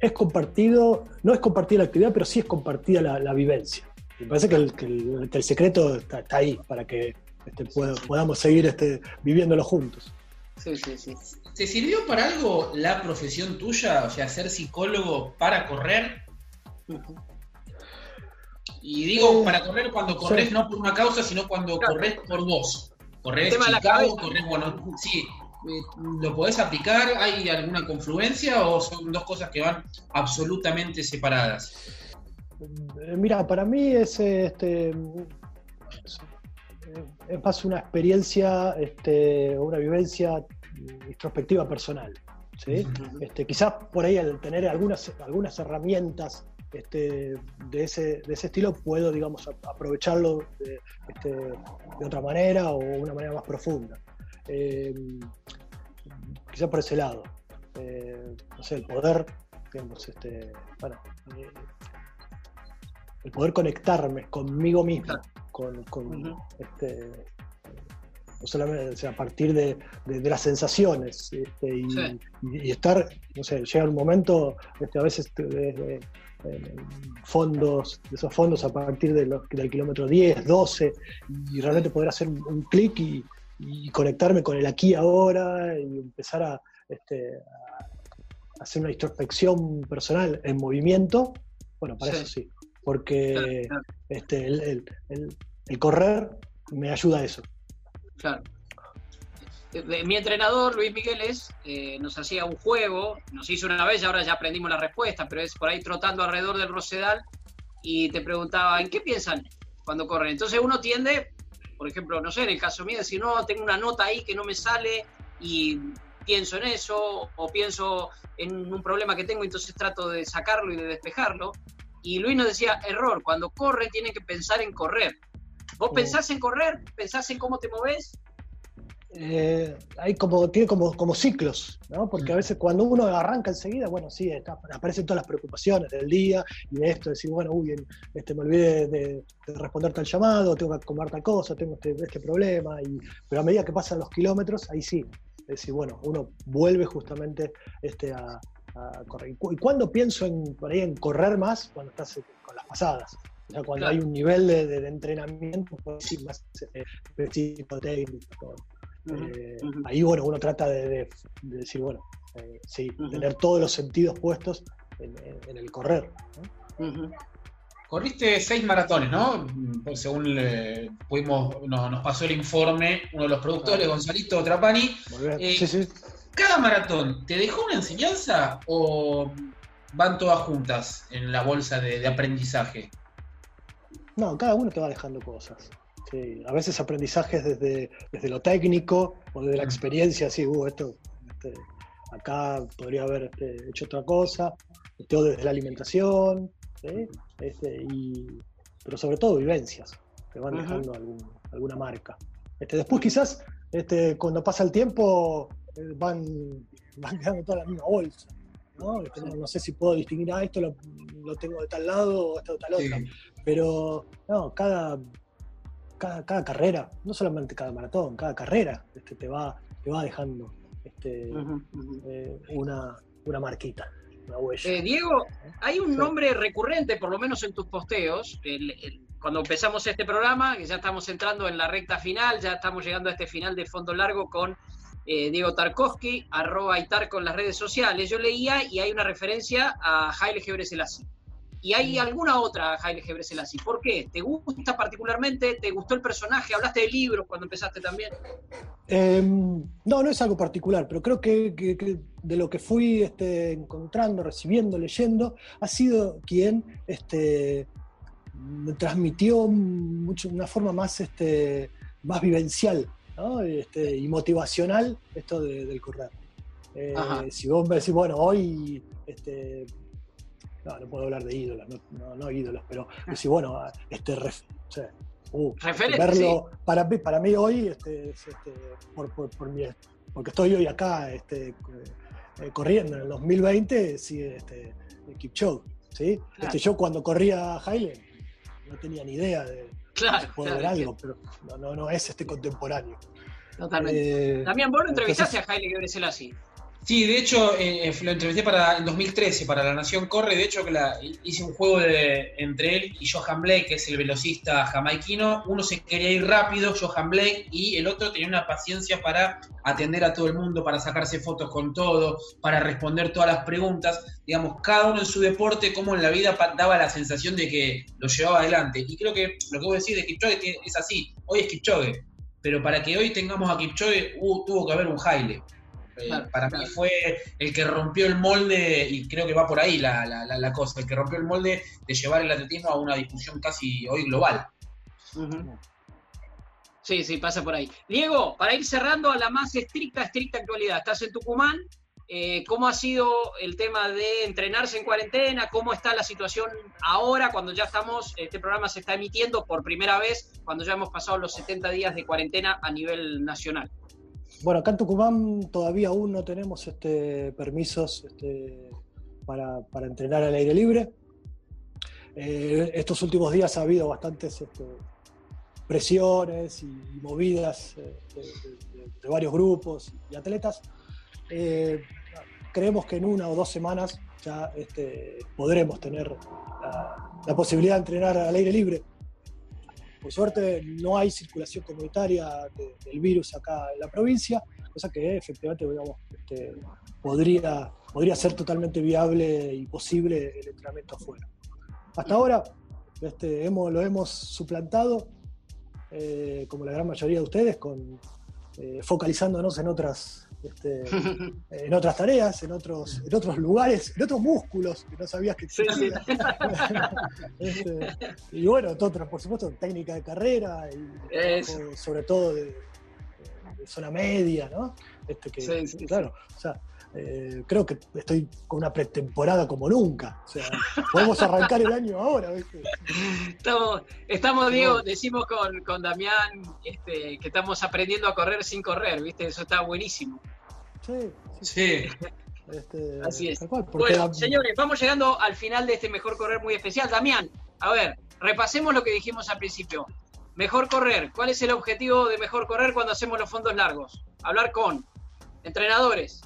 es compartido, no es compartida la actividad, pero sí es compartida la, la vivencia. Me parece que el, secreto está ahí para que este, podamos seguir este, viviéndolo juntos. Sí, sí, sí. ¿Te sirvió para algo la profesión tuya? O sea, ser psicólogo para correr. Y digo, Eh, para correr cuando corres sí. no por una causa, sino cuando Claro. corres por vos. Corres Chicago, corres, bueno, sí. eh, ¿Lo podés aplicar? ¿Hay alguna confluencia o son dos cosas que van absolutamente separadas? Eh, Mira, para mí es, este, es, es más una experiencia, este, una vivencia introspectiva personal. ¿sí? Este, quizás por ahí al tener algunas, algunas herramientas este, de, ese, de ese estilo puedo, digamos, aprovecharlo de, este, de otra manera o una manera más profunda. Eh, quizás por ese lado. Eh, no sé, el poder, digamos, este, bueno, eh, el poder conectarme conmigo mismo, con, con, este, no solamente o sea, a partir de, de- de las sensaciones este, y, Sí. y- y estar, no sé, llega un momento, este, a veces te- de- de- en fondos, de esos fondos a partir de los- del kilómetro 10, 12, y realmente poder hacer un, un clic y, y conectarme con el aquí ahora y empezar a, este, hacer una introspección personal en movimiento, bueno, para eso sí, porque Este, el, el, correr me ayuda a eso. Claro. Eh, mi entrenador, Luis Migueles, eh, nos hacía un juego, nos hizo una vez, y ahora ya aprendimos la respuesta, pero es por ahí trotando alrededor del Rosedal y te preguntaba, ¿en qué piensan cuando corren? Entonces uno tiende, por ejemplo, no sé, en el caso mío, si no, tengo una nota ahí que no me sale y pienso en eso o pienso en un problema que tengo, entonces trato de sacarlo y de despejarlo. Y Luis nos decía, error, cuando corre tiene que pensar en correr. ¿Vos pensás en correr? ¿Pensás en cómo te moves? Eh, hay como, tiene como, como ciclos, ¿no? Porque a veces cuando uno arranca enseguida, bueno, sí, aparecen todas las preocupaciones del día y de esto, decir, bueno, uy, este, me olvidé de, responder tal llamado, tengo que comer tal cosa, tengo este, este, problema, y, pero a medida que pasan los kilómetros, ahí sí, es decir, bueno, uno vuelve justamente este, a, correr. ¿Y cuando pienso en, por ahí, en correr más? Cuando estás eh, con las pasadas. O sea, cuando hay un nivel de, entrenamiento pues, más eh, específico. Eh, ahí, bueno, uno trata de, decir, bueno, sí, tener todos los sentidos puestos en, el correr. Corriste seis maratones, ¿no? Pues según pudimos, nos pasó el informe uno de los productores, Gonzalito Trapani. Sí, sí. ¿Cada maratón te dejó una enseñanza o van todas juntas en la bolsa de, aprendizaje? No, cada uno te va dejando cosas. Sí, a veces aprendizajes desde, desde lo técnico o desde la mm. experiencia, así, uh, esto, este, acá podría haber este, hecho otra cosa, todo desde la alimentación, este, y, pero sobre todo vivencias, que van dejando alguna marca. Este, después quizás, este, cuando pasa el tiempo, van, van quedando toda la misma bolsa. ¿no? Este, no, sé si puedo distinguir, ah, esto lo, tengo de tal lado o esto de tal otro. Pero no, cada, cada, carrera, no solamente cada maratón, cada carrera este, te, va, te va dejando este, eh, una, una marquita. Eh, Diego, hay un nombre recurrente, por lo menos en tus posteos, cuando empezamos este programa, que ya estamos entrando en la recta final, ya estamos llegando a este final de fondo largo con eh, Diego Tarkovsky, arroba Itar con las redes sociales. Yo leía y hay una referencia a Haile Gebrselassie. Y hay alguna otra Haile Gebrselassie. ¿Por qué? ¿Te gusta particularmente? ¿Te gustó el personaje? ¿Hablaste de libros cuando empezaste también? Em, no, no es algo particular, pero creo que, de lo que fui este, encontrando, recibiendo, leyendo, ha sido quien este, me transmitió mucho, una forma más, este, más vivencial este, y motivacional esto del correr. Eh, si vos me decís, bueno, hoy este, no, no puedo hablar de ídolos, no, no, ídolos, pero decir, bueno, este, uh, verlo, para, mí, para mí hoy, este, este, por, por, porque estoy hoy acá este, eh, corriendo en el 2020, sí, este, Kipchoge, ¿sí? Este, yo cuando corría Haile no tenía ni idea de, claro, poder ver algo, pero no, no, no es este contemporáneo. Totalmente. Eh, También vos lo entrevistaste a Haile así. Sí, de hecho, eh, eh, lo entrevisté para en 2013 para La Nación Corre. De hecho, que la, hice un juego de, entre él y Johan Blake, que es el velocista jamaiquino. Uno se quería ir rápido, Johan Blake, y el otro tenía una paciencia para atender a todo el mundo, para sacarse fotos con todo, para responder todas las preguntas. Digamos, cada uno en su deporte, como en la vida daba la sensación de que lo llevaba adelante. Y creo que lo que vos decís de Kipchoge es así. Hoy es Kipchoge, pero para que hoy tengamos a Kipchoge uh, tuvo que haber un Haile. Para mí fue el que rompió el molde, y creo que va por ahí la, la, cosa, el que rompió el molde de llevar el atletismo a una discusión casi hoy global. Sí, sí, pasa por ahí. Diego, para ir cerrando a la más estricta, estricta actualidad, estás en Tucumán, eh, ¿cómo ha sido el tema de entrenarse en cuarentena? ¿Cómo está la situación ahora cuando ya estamos, este programa se está emitiendo por primera vez, cuando ya hemos pasado los 70 días de cuarentena a nivel nacional? Bueno, acá en Tucumán todavía aún no tenemos este, permisos este, para, entrenar al aire libre. Eh, estos últimos días ha habido bastantes este, presiones y, movidas eh, de, varios grupos y atletas. Eh, creemos que en una o dos semanas ya podremos tener la, posibilidad de entrenar al aire libre. Por suerte no hay circulación comunitaria del virus acá en la provincia, cosa que efectivamente este, podría, podría ser totalmente viable y posible el entrenamiento afuera. Hasta ahora este, hemos, lo hemos suplantado, eh, como la gran mayoría de ustedes, con, eh, focalizándonos en otras, este, en otras tareas, en otros, en otros lugares, en otros músculos que no sabías que existían. Este, y bueno, todo, por supuesto, técnica de carrera, y sobre todo de, zona media, ¿no? Este que, claro, o sea, eh, creo que estoy con una pretemporada como nunca. O sea, podemos arrancar el año ahora, ¿viste? Estamos, estamos Diego, decimos con, con Damián este, que estamos aprendiendo a correr sin correr, ¿viste? Eso está buenísimo. Sí, sí. Este, Así es. bueno, señores, vamos llegando al final de este mejor correr muy especial. Damián, a ver, repasemos lo que dijimos al principio. Mejor correr. ¿Cuál es el objetivo de mejor correr cuando hacemos los fondos largos? Hablar con entrenadores.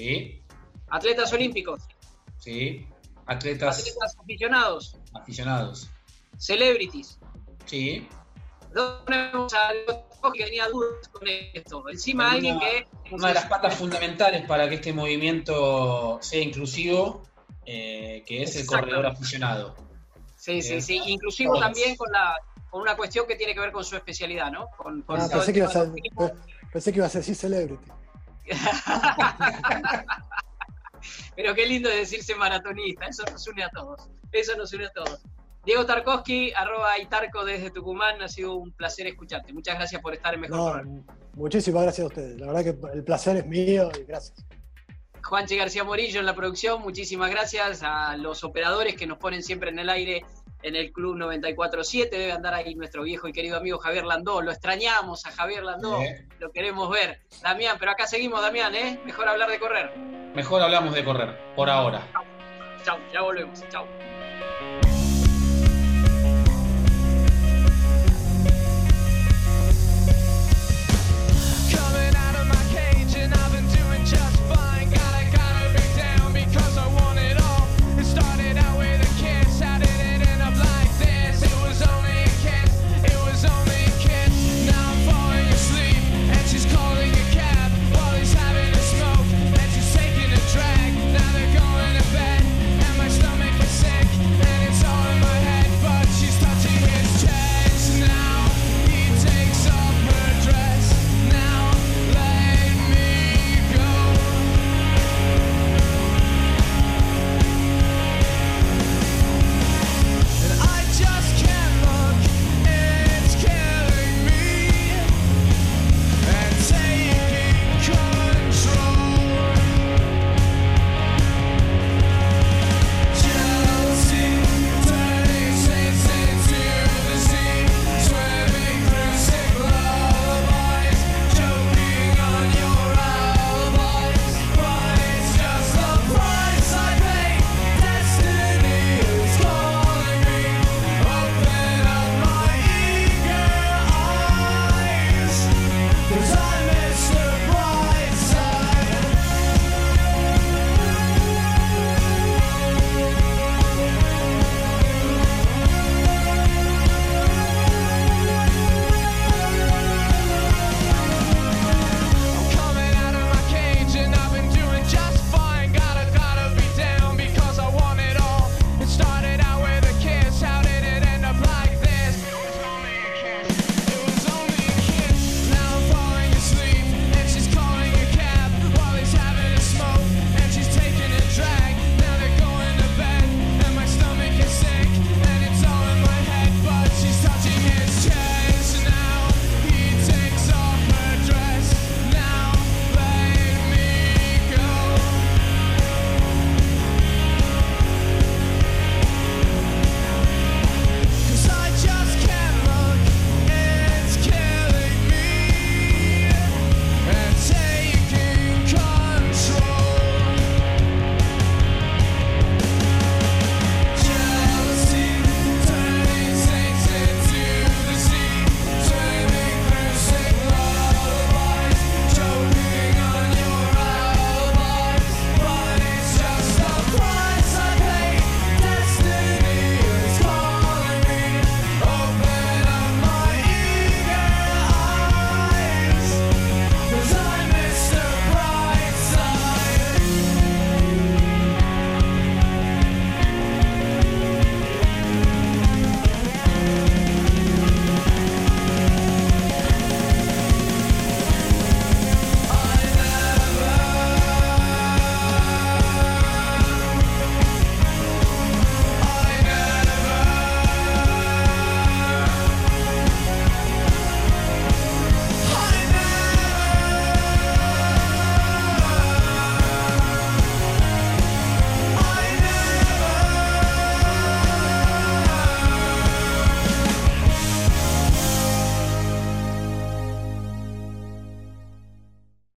Sí. Atletas olímpicos. Sí. Atletas. Atletas aficionados. Aficionados. Celebrities. Sí. Ponemos a que tenía dudas con esto. Encima alguien que. Una de las patas fundamentales para que este movimiento sea inclusivo, eh, que es el corredor aficionado. Sí, sí, sí. Inclusivo también con la con una cuestión que tiene que ver con su especialidad, ¿no? Con, ah, pensé, que a, pensé que ibas a decir celebrity. Pero qué lindo decirse maratonista, eso nos une a todos. Eso nos une a todos. Diego Tarkovsky, arroba Itarco desde Tucumán, ha sido un placer escucharte. Muchas gracias por estar en Mejor no, Muchísimas gracias a ustedes. La verdad que el placer es mío y gracias. Juanche García Morillo en la producción, muchísimas gracias a los operadores que nos ponen siempre en el aire en el Club 94.7. Debe andar ahí nuestro viejo y querido amigo Javier Landó. Lo extrañamos a Javier Landó, lo queremos ver. Damián, pero acá seguimos, Damián, ¿eh? Mejor hablar de correr. Mejor hablamos de correr, por ahora. Chao, ya volvemos. Chao.